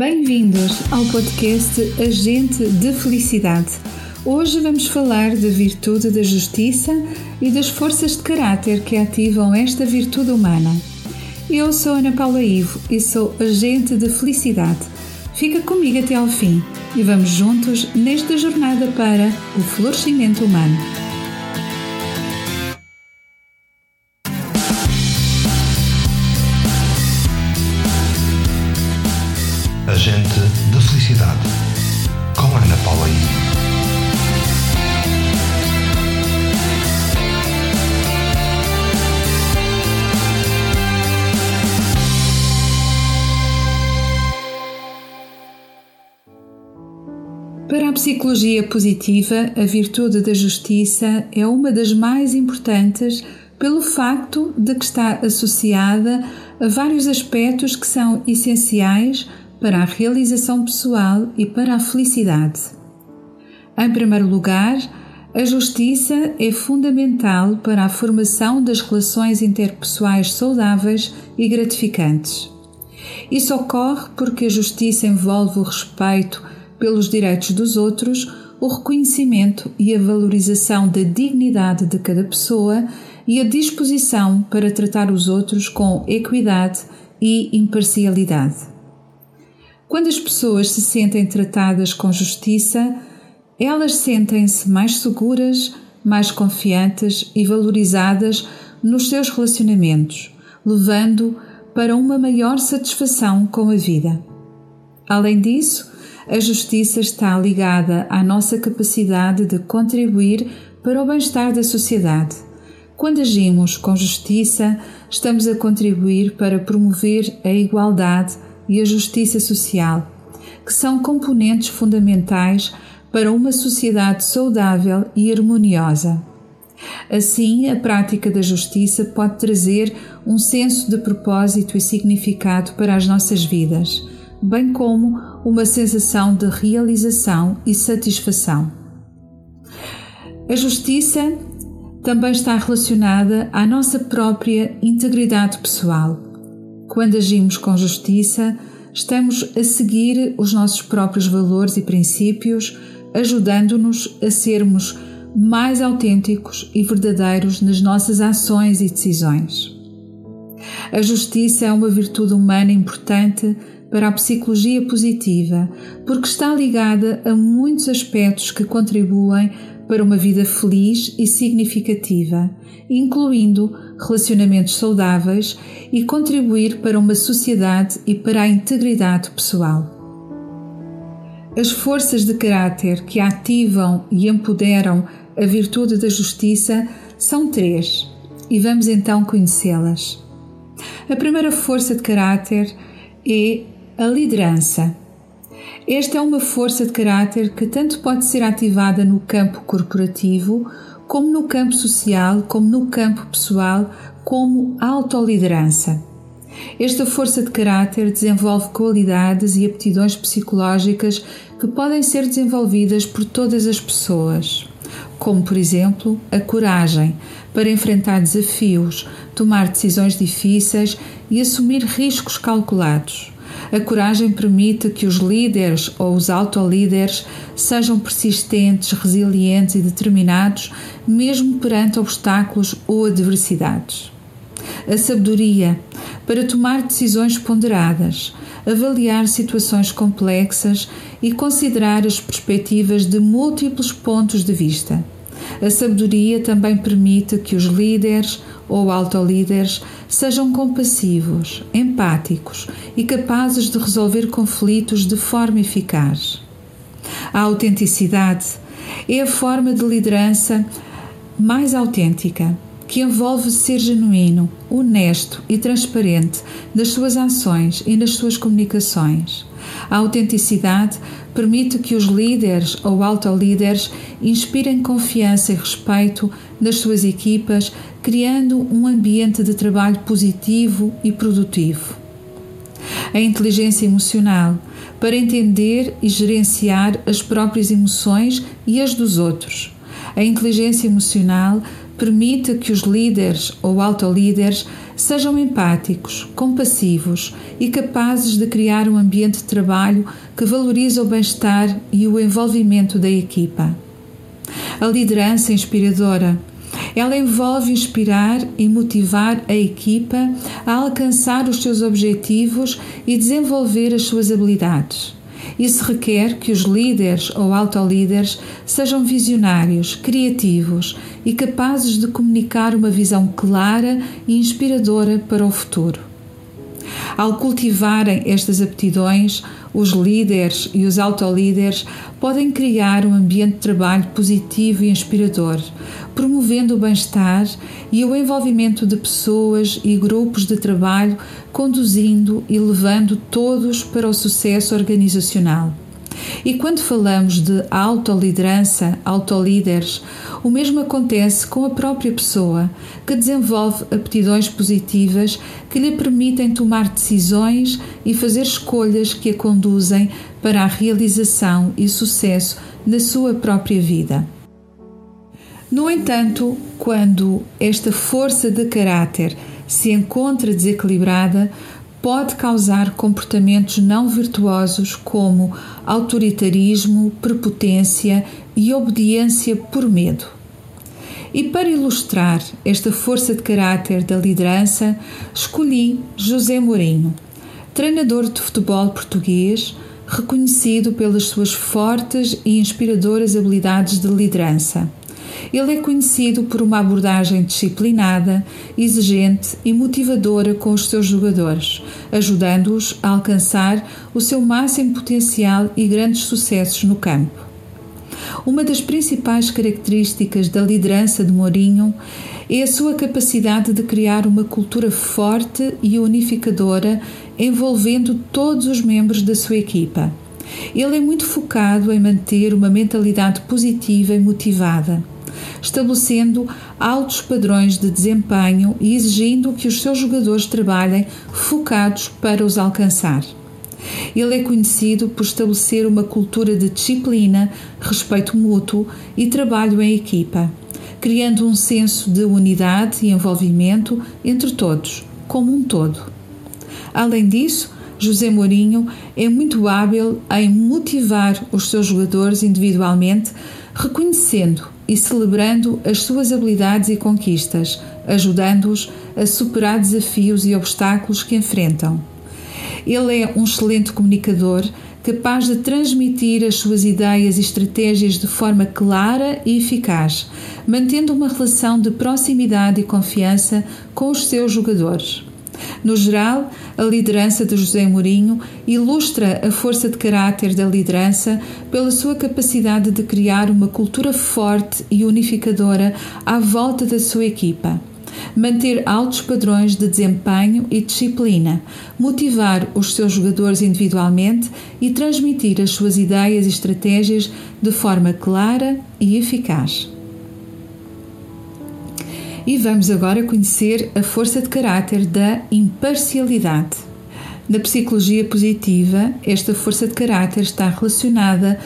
Bem-vindos ao podcast Agente de Felicidade. Hoje vamos falar da virtude da justiça e das forças de caráter que ativam esta virtude humana. Eu sou Ana Paula Ivo e sou agente de felicidade. Fica comigo até ao fim e vamos juntos nesta jornada para o florescimento humano. Agente da Felicidade, com Ana Paula I. Para a psicologia positiva, a virtude da justiça é uma das mais importantes pelo facto de que está associada a vários aspectos que são essenciais para a realização pessoal e para a felicidade. Em primeiro lugar, a justiça é fundamental para a formação das relações interpessoais saudáveis e gratificantes. Isso ocorre porque a justiça envolve o respeito pelos direitos dos outros, o reconhecimento e a valorização da dignidade de cada pessoa e a disposição para tratar os outros com equidade e imparcialidade. Quando as pessoas se sentem tratadas com justiça, elas sentem-se mais seguras, mais confiantes e valorizadas nos seus relacionamentos, levando para uma maior satisfação com a vida. Além disso, a justiça está ligada à nossa capacidade de contribuir para o bem-estar da sociedade. Quando agimos com justiça, estamos a contribuir para promover a igualdade e a justiça social, que são componentes fundamentais para uma sociedade saudável e harmoniosa. Assim, a prática da justiça pode trazer um senso de propósito e significado para as nossas vidas, bem como uma sensação de realização e satisfação. A justiça também está relacionada à nossa própria integridade pessoal quando agimos com justiça, estamos a seguir os nossos próprios valores e princípios, ajudando-nos a sermos mais autênticos e verdadeiros nas nossas ações e decisões. A justiça é uma virtude humana importante para a psicologia positiva, porque está ligada a muitos aspectos que contribuem para uma vida feliz e significativa, incluindo relacionamentos saudáveis e contribuir para uma sociedade e para a integridade pessoal. As forças de caráter que ativam e empoderam a virtude da justiça são três e vamos então conhecê-las. A primeira força de caráter é a liderança. Esta é uma força de caráter que tanto pode ser ativada no campo corporativo, como no campo social, como no campo pessoal, como autoliderança. Esta força de caráter desenvolve qualidades e aptidões psicológicas que podem ser desenvolvidas por todas as pessoas, como, por exemplo, a coragem para enfrentar desafios, tomar decisões difíceis e assumir riscos calculados a coragem permite que os líderes ou os autolíderes sejam persistentes, resilientes e determinados, mesmo perante obstáculos ou adversidades. A sabedoria para tomar decisões ponderadas, avaliar situações complexas e considerar as perspectivas de múltiplos pontos de vista. A sabedoria também permite que os líderes ou autolíderes sejam compassivos, empáticos e capazes de resolver conflitos de forma eficaz. A autenticidade é a forma de liderança mais autêntica, que envolve ser genuíno, honesto e transparente nas suas ações e nas suas comunicações. A autenticidade permite que os líderes ou autolíderes inspirem confiança e respeito nas suas equipas, criando um ambiente de trabalho positivo e produtivo. A inteligência emocional para entender e gerenciar as próprias emoções e as dos outros. A inteligência emocional permite que os líderes ou autolíderes sejam empáticos, compassivos e capazes de criar um ambiente de trabalho que valoriza o bem-estar e o envolvimento da equipa. A liderança inspiradora. Ela envolve inspirar e motivar a equipa a alcançar os seus objetivos e desenvolver as suas habilidades. Isso requer que os líderes ou autolíderes sejam visionários, criativos e capazes de comunicar uma visão clara e inspiradora para o futuro. Ao cultivarem estas aptidões, os líderes e os autolíderes podem criar um ambiente de trabalho positivo e inspirador, promovendo o bem-estar e o envolvimento de pessoas e grupos de trabalho, conduzindo e levando todos para o sucesso organizacional. E quando falamos de autoliderança, autolíderes, o mesmo acontece com a própria pessoa, que desenvolve aptidões positivas que lhe permitem tomar decisões e fazer escolhas que a conduzem para a realização e sucesso na sua própria vida. No entanto, quando esta força de caráter se encontra desequilibrada, pode causar comportamentos não virtuosos como autoritarismo, prepotência e obediência por medo. E para ilustrar esta força de caráter da liderança, escolhi José Mourinho, treinador de futebol português, reconhecido pelas suas fortes e inspiradoras habilidades de liderança. Ele é conhecido por uma abordagem disciplinada, exigente e motivadora com os seus jogadores, ajudando-os a alcançar o seu máximo potencial e grandes sucessos no campo. Uma das principais características da liderança de Mourinho é a sua capacidade de criar uma cultura forte e unificadora envolvendo todos os membros da sua equipa. Ele é muito focado em manter uma mentalidade positiva e motivada estabelecendo altos padrões de desempenho e exigindo que os seus jogadores trabalhem focados para os alcançar. Ele é conhecido por estabelecer uma cultura de disciplina, respeito mútuo e trabalho em equipa, criando um senso de unidade e envolvimento entre todos, como um todo. Além disso, José Mourinho é muito hábil em motivar os seus jogadores individualmente, reconhecendo e celebrando as suas habilidades e conquistas, ajudando-os a superar desafios e obstáculos que enfrentam. Ele é um excelente comunicador, capaz de transmitir as suas ideias e estratégias de forma clara e eficaz, mantendo uma relação de proximidade e confiança com os seus jogadores. No geral, a liderança de José Mourinho ilustra a força de caráter da liderança pela sua capacidade de criar uma cultura forte e unificadora à volta da sua equipa manter altos padrões de desempenho e disciplina, motivar os seus jogadores individualmente e transmitir as suas ideias e estratégias de forma clara e eficaz. E vamos agora conhecer a força de caráter da imparcialidade. Na psicologia positiva, esta força de caráter está relacionada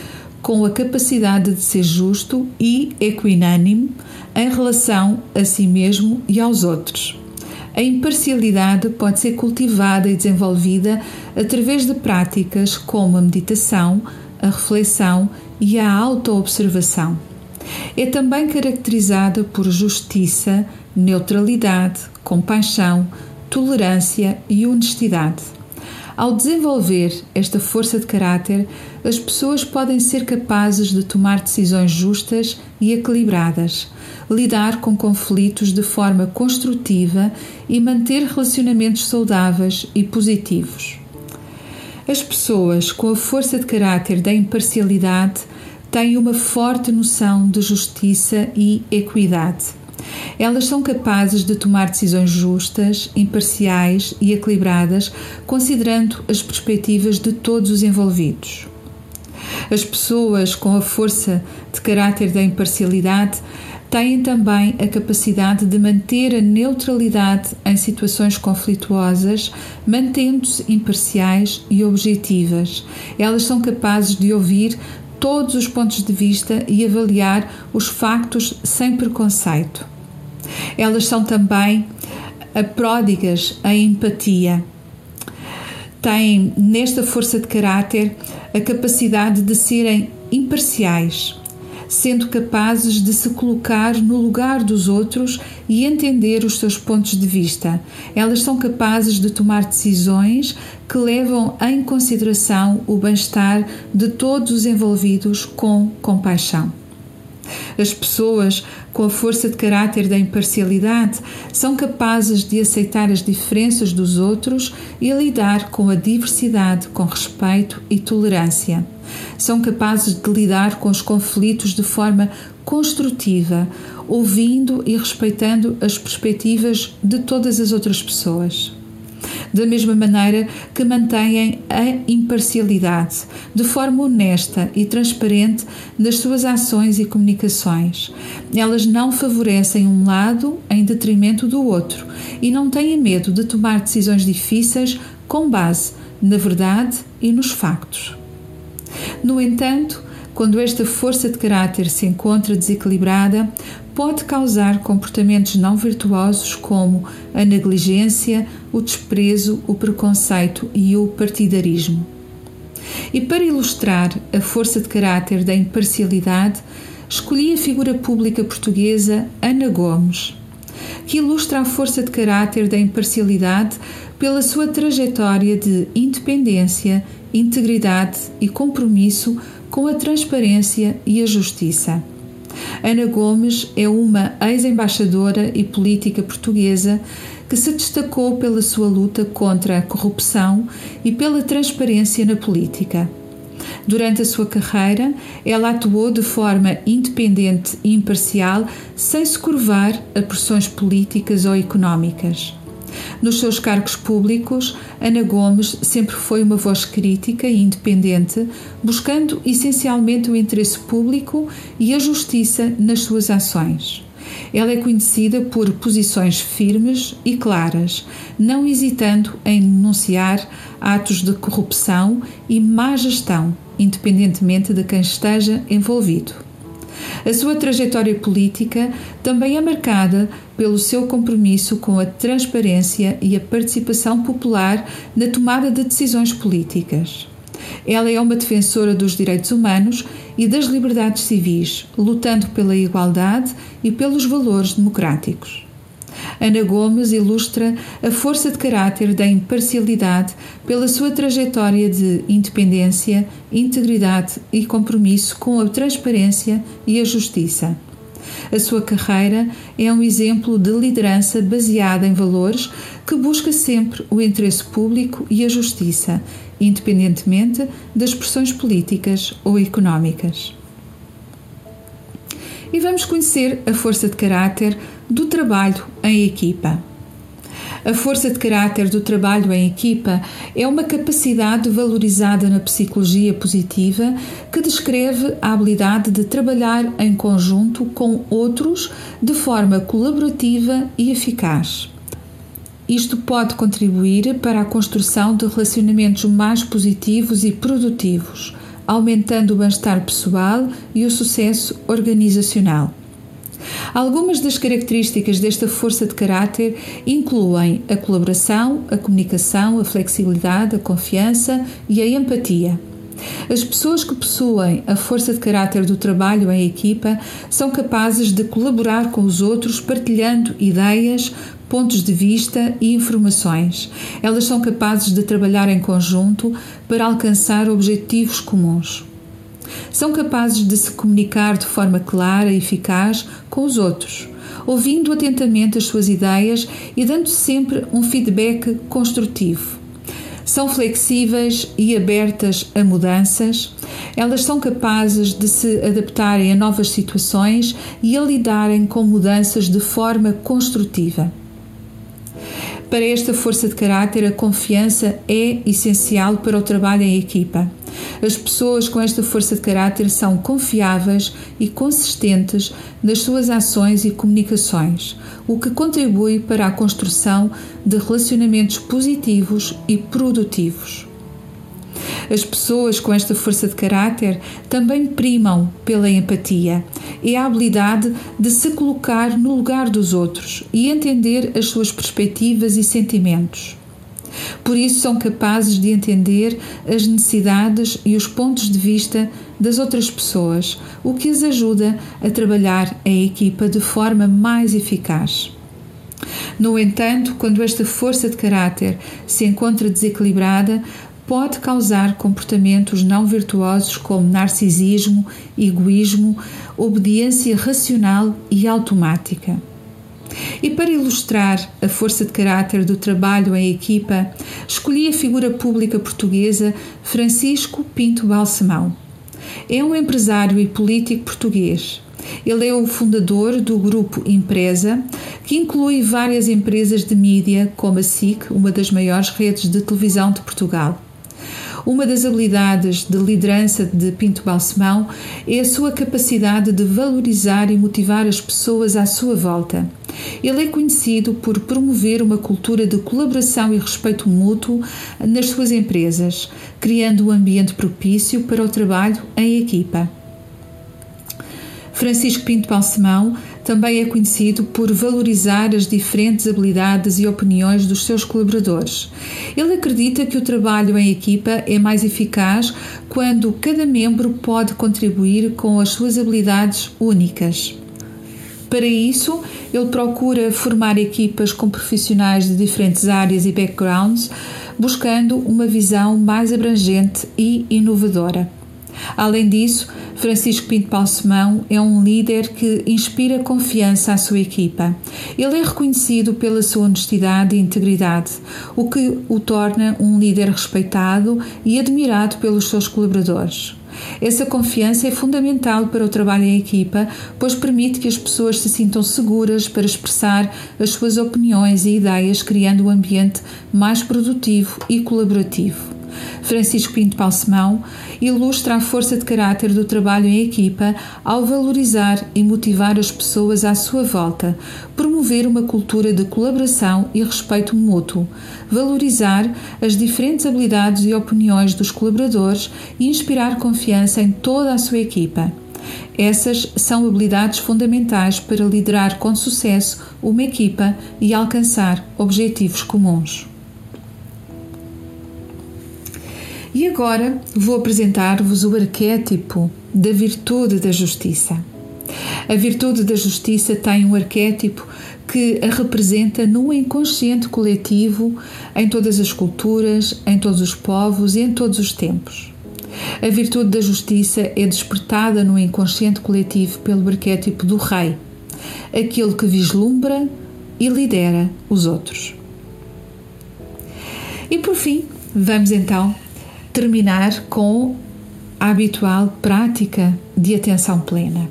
com a capacidade de ser justo e equinânime em relação a si mesmo e aos outros. A imparcialidade pode ser cultivada e desenvolvida através de práticas como a meditação, a reflexão e a autoobservação. É também caracterizada por justiça, neutralidade, compaixão, tolerância e honestidade. Ao desenvolver esta força de caráter, as pessoas podem ser capazes de tomar decisões justas e equilibradas, lidar com conflitos de forma construtiva e manter relacionamentos saudáveis e positivos. As pessoas com a força de caráter da imparcialidade têm uma forte noção de justiça e equidade. Elas são capazes de tomar decisões justas, imparciais e equilibradas, considerando as perspectivas de todos os envolvidos. As pessoas com a força de caráter da imparcialidade têm também a capacidade de manter a neutralidade em situações conflituosas, mantendo-se imparciais e objetivas. Elas são capazes de ouvir todos os pontos de vista e avaliar os factos sem preconceito. Elas são também pródigas em empatia. Têm nesta força de caráter a capacidade de serem imparciais, sendo capazes de se colocar no lugar dos outros e entender os seus pontos de vista. Elas são capazes de tomar decisões que levam em consideração o bem-estar de todos os envolvidos com compaixão. As pessoas com a força de caráter da imparcialidade são capazes de aceitar as diferenças dos outros e lidar com a diversidade com respeito e tolerância. São capazes de lidar com os conflitos de forma construtiva, ouvindo e respeitando as perspectivas de todas as outras pessoas da mesma maneira que mantêm a imparcialidade, de forma honesta e transparente nas suas ações e comunicações. Elas não favorecem um lado em detrimento do outro e não têm medo de tomar decisões difíceis com base na verdade e nos factos. No entanto, quando esta força de caráter se encontra desequilibrada, pode causar comportamentos não virtuosos como a negligência, o desprezo, o preconceito e o partidarismo. E para ilustrar a força de caráter da imparcialidade, escolhi a figura pública portuguesa Ana Gomes, que ilustra a força de caráter da imparcialidade pela sua trajetória de independência, integridade e compromisso com a transparência e a justiça. Ana Gomes é uma ex-embaixadora e política portuguesa que se destacou pela sua luta contra a corrupção e pela transparência na política. Durante a sua carreira, ela atuou de forma independente e imparcial, sem se curvar a pressões políticas ou económicas. Nos seus cargos públicos, Ana Gomes sempre foi uma voz crítica e independente, buscando essencialmente o interesse público e a justiça nas suas ações. Ela é conhecida por posições firmes e claras, não hesitando em denunciar atos de corrupção e má gestão, independentemente de quem esteja envolvido. A sua trajetória política também é marcada pelo seu compromisso com a transparência e a participação popular na tomada de decisões políticas. Ela é uma defensora dos direitos humanos e das liberdades civis, lutando pela igualdade e pelos valores democráticos. Ana Gomes ilustra a força de caráter da imparcialidade pela sua trajetória de independência, integridade e compromisso com a transparência e a justiça. A sua carreira é um exemplo de liderança baseada em valores que busca sempre o interesse público e a justiça, independentemente das pressões políticas ou económicas. E vamos conhecer a força de caráter do trabalho em equipa. A força de caráter do trabalho em equipa é uma capacidade valorizada na psicologia positiva que descreve a habilidade de trabalhar em conjunto com outros de forma colaborativa e eficaz. Isto pode contribuir para a construção de relacionamentos mais positivos e produtivos, aumentando o bem-estar pessoal e o sucesso organizacional. Algumas das características desta força de caráter incluem a colaboração, a comunicação, a flexibilidade, a confiança e a empatia. As pessoas que possuem a força de caráter do trabalho em equipa são capazes de colaborar com os outros, partilhando ideias, pontos de vista e informações. Elas são capazes de trabalhar em conjunto para alcançar objetivos comuns são capazes de se comunicar de forma clara e eficaz com os outros, ouvindo atentamente as suas ideias e dando sempre um feedback construtivo. São flexíveis e abertas a mudanças, elas são capazes de se adaptarem a novas situações e a lidarem com mudanças de forma construtiva. Para esta força de caráter, a confiança é essencial para o trabalho em equipa. As pessoas com esta força de caráter são confiáveis e consistentes nas suas ações e comunicações, o que contribui para a construção de relacionamentos positivos e produtivos. As pessoas com esta força de caráter também primam pela empatia e a habilidade de se colocar no lugar dos outros e entender as suas perspectivas e sentimentos. Por isso são capazes de entender as necessidades e os pontos de vista das outras pessoas, o que as ajuda a trabalhar em equipa de forma mais eficaz. No entanto, quando esta força de caráter se encontra desequilibrada, pode causar comportamentos não virtuosos como narcisismo, egoísmo, obediência racional e automática. E para ilustrar a força de caráter do trabalho em equipa, escolhi a figura pública portuguesa Francisco Pinto Balsemão. É um empresário e político português. Ele é o fundador do grupo Empresa, que inclui várias empresas de mídia, como a SIC, uma das maiores redes de televisão de Portugal. Uma das habilidades de liderança de Pinto Balsemão é a sua capacidade de valorizar e motivar as pessoas à sua volta. Ele é conhecido por promover uma cultura de colaboração e respeito mútuo nas suas empresas, criando um ambiente propício para o trabalho em equipa. Francisco Pinto Balsemão também é conhecido por valorizar as diferentes habilidades e opiniões dos seus colaboradores. Ele acredita que o trabalho em equipa é mais eficaz quando cada membro pode contribuir com as suas habilidades únicas. Para isso, ele procura formar equipas com profissionais de diferentes áreas e backgrounds, buscando uma visão mais abrangente e inovadora. Além disso, Francisco Pinto Balsemão é um líder que inspira confiança à sua equipa. Ele é reconhecido pela sua honestidade e integridade, o que o torna um líder respeitado e admirado pelos seus colaboradores. Essa confiança é fundamental para o trabalho em equipa, pois permite que as pessoas se sintam seguras para expressar as suas opiniões e ideias, criando um ambiente mais produtivo e colaborativo. Francisco Pinto Balsemão, ilustra a força de caráter do trabalho em equipa ao valorizar e motivar as pessoas à sua volta, promover uma cultura de colaboração e respeito mútuo, valorizar as diferentes habilidades e opiniões dos colaboradores e inspirar confiança em toda a sua equipa. Essas são habilidades fundamentais para liderar com sucesso uma equipa e alcançar objetivos comuns. E agora vou apresentar-vos o arquétipo da virtude da justiça. A virtude da justiça tem um arquétipo que a representa no inconsciente coletivo em todas as culturas, em todos os povos e em todos os tempos. A virtude da justiça é despertada no inconsciente coletivo pelo arquétipo do rei, aquele que vislumbra e lidera os outros. E por fim, vamos então terminar com a habitual prática de atenção plena.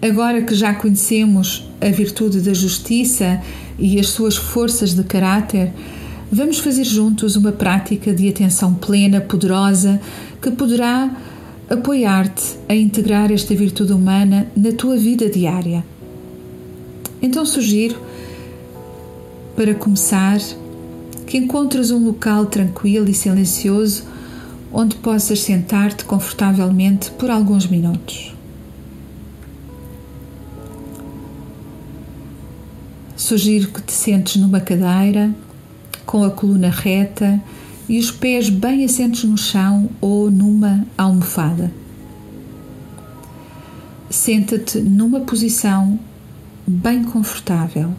Agora que já conhecemos a virtude da justiça e as suas forças de caráter, vamos fazer juntos uma prática de atenção plena, poderosa, que poderá apoiar-te a integrar esta virtude humana na tua vida diária. Então sugiro, para começar, que encontres um local tranquilo e silencioso onde possas sentar-te confortavelmente por alguns minutos. Sugiro que te sentes numa cadeira, com a coluna reta e os pés bem assentos no chão ou numa almofada. Senta-te numa posição bem confortável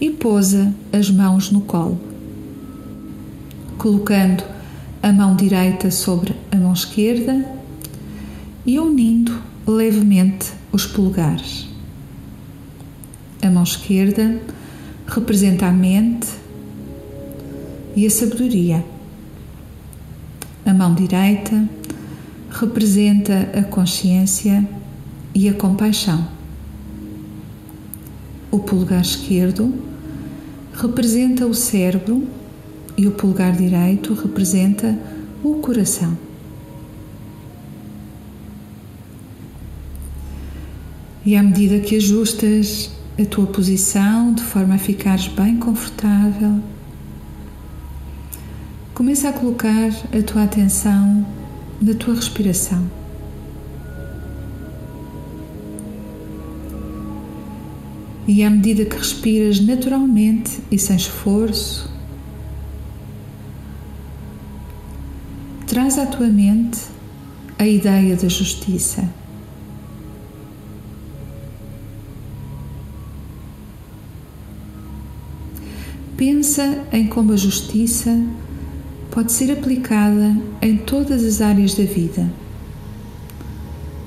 e pousa as mãos no colo, colocando a mão direita sobre a mão esquerda e unindo levemente os polegares. A mão esquerda representa a mente e a sabedoria. A mão direita representa a consciência e a compaixão. O polegar esquerdo representa o cérebro e o polegar direito representa o coração. E à medida que ajustas a tua posição de forma a ficares bem confortável, começa a colocar a tua atenção na tua respiração. E à medida que respiras naturalmente e sem esforço, traz à tua mente a ideia da justiça. Pensa em como a justiça pode ser aplicada em todas as áreas da vida,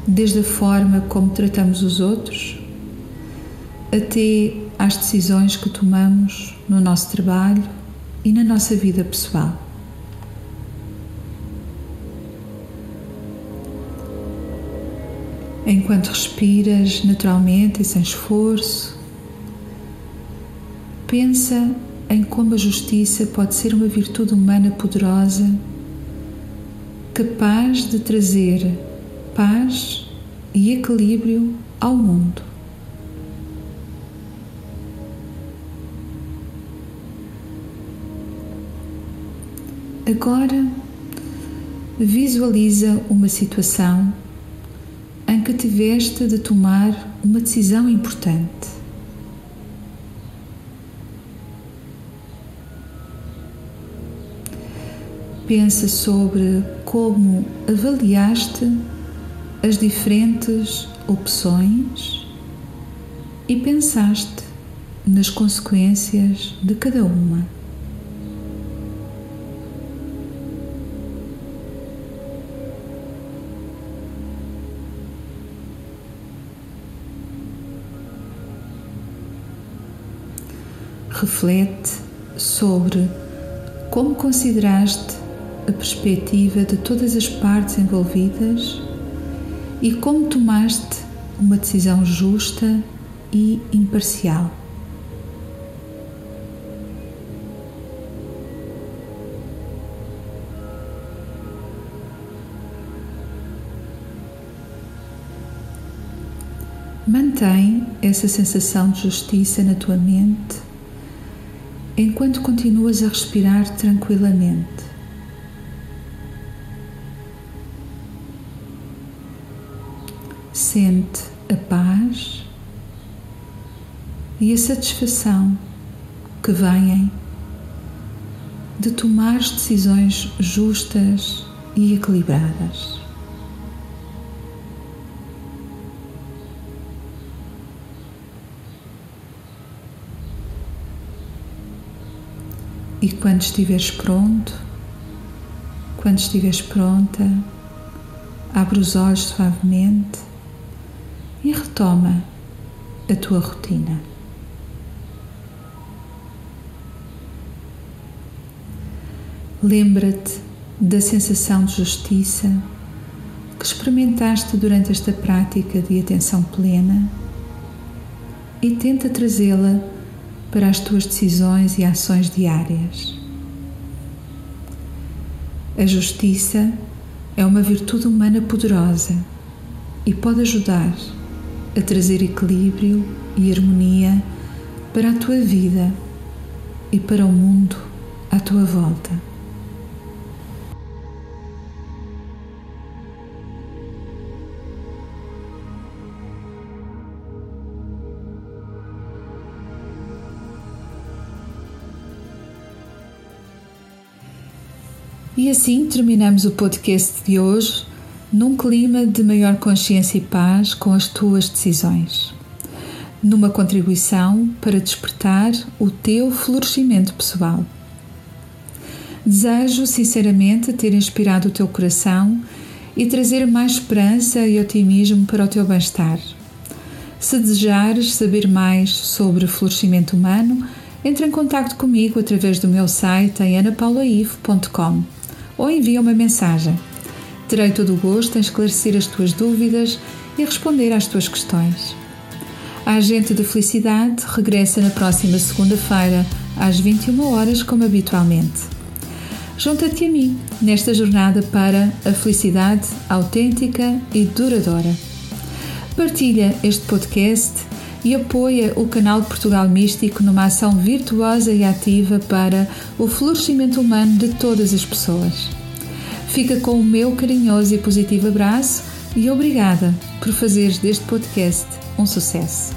desde a forma como tratamos os outros até às decisões que tomamos no nosso trabalho e na nossa vida pessoal. Enquanto respiras naturalmente e sem esforço, pensa em como a justiça pode ser uma virtude humana poderosa, capaz de trazer paz e equilíbrio ao mundo. Agora visualiza uma situação em que tiveste de tomar uma decisão importante. Pensa sobre como avaliaste as diferentes opções e pensaste nas consequências de cada uma. Reflete sobre como consideraste a perspectiva de todas as partes envolvidas e como tomaste uma decisão justa e imparcial. Mantém essa sensação de justiça na tua mente enquanto continuas a respirar tranquilamente. Sente a paz e a satisfação que vêm de tomar decisões justas e equilibradas. E quando estiveres pronto, quando estiveres pronta, abre os olhos suavemente e retoma a tua rotina. Lembra-te da sensação de justiça que experimentaste durante esta prática de atenção plena e tenta trazê-la para as tuas decisões e ações diárias. A justiça é uma virtude humana poderosa e pode ajudar a trazer equilíbrio e harmonia para a tua vida e para o mundo à tua volta. E assim terminamos o podcast de hoje num clima de maior consciência e paz com as tuas decisões. Numa contribuição para despertar o teu florescimento pessoal. Desejo sinceramente ter inspirado o teu coração e trazer mais esperança e otimismo para o teu bem-estar. Se desejares saber mais sobre florescimento humano, entre em contato comigo através do meu site em ou envia uma mensagem. Terei todo o gosto em esclarecer as tuas dúvidas e responder às tuas questões. A Agente de Felicidade regressa na próxima segunda-feira, às 21 horas, como habitualmente. Junta-te a mim nesta jornada para a felicidade autêntica e duradoura. Partilha este podcast e apoia o canal de Portugal Místico numa ação virtuosa e ativa para o florescimento humano de todas as pessoas. Fica com o meu carinhoso e positivo abraço e obrigada por fazeres deste podcast um sucesso.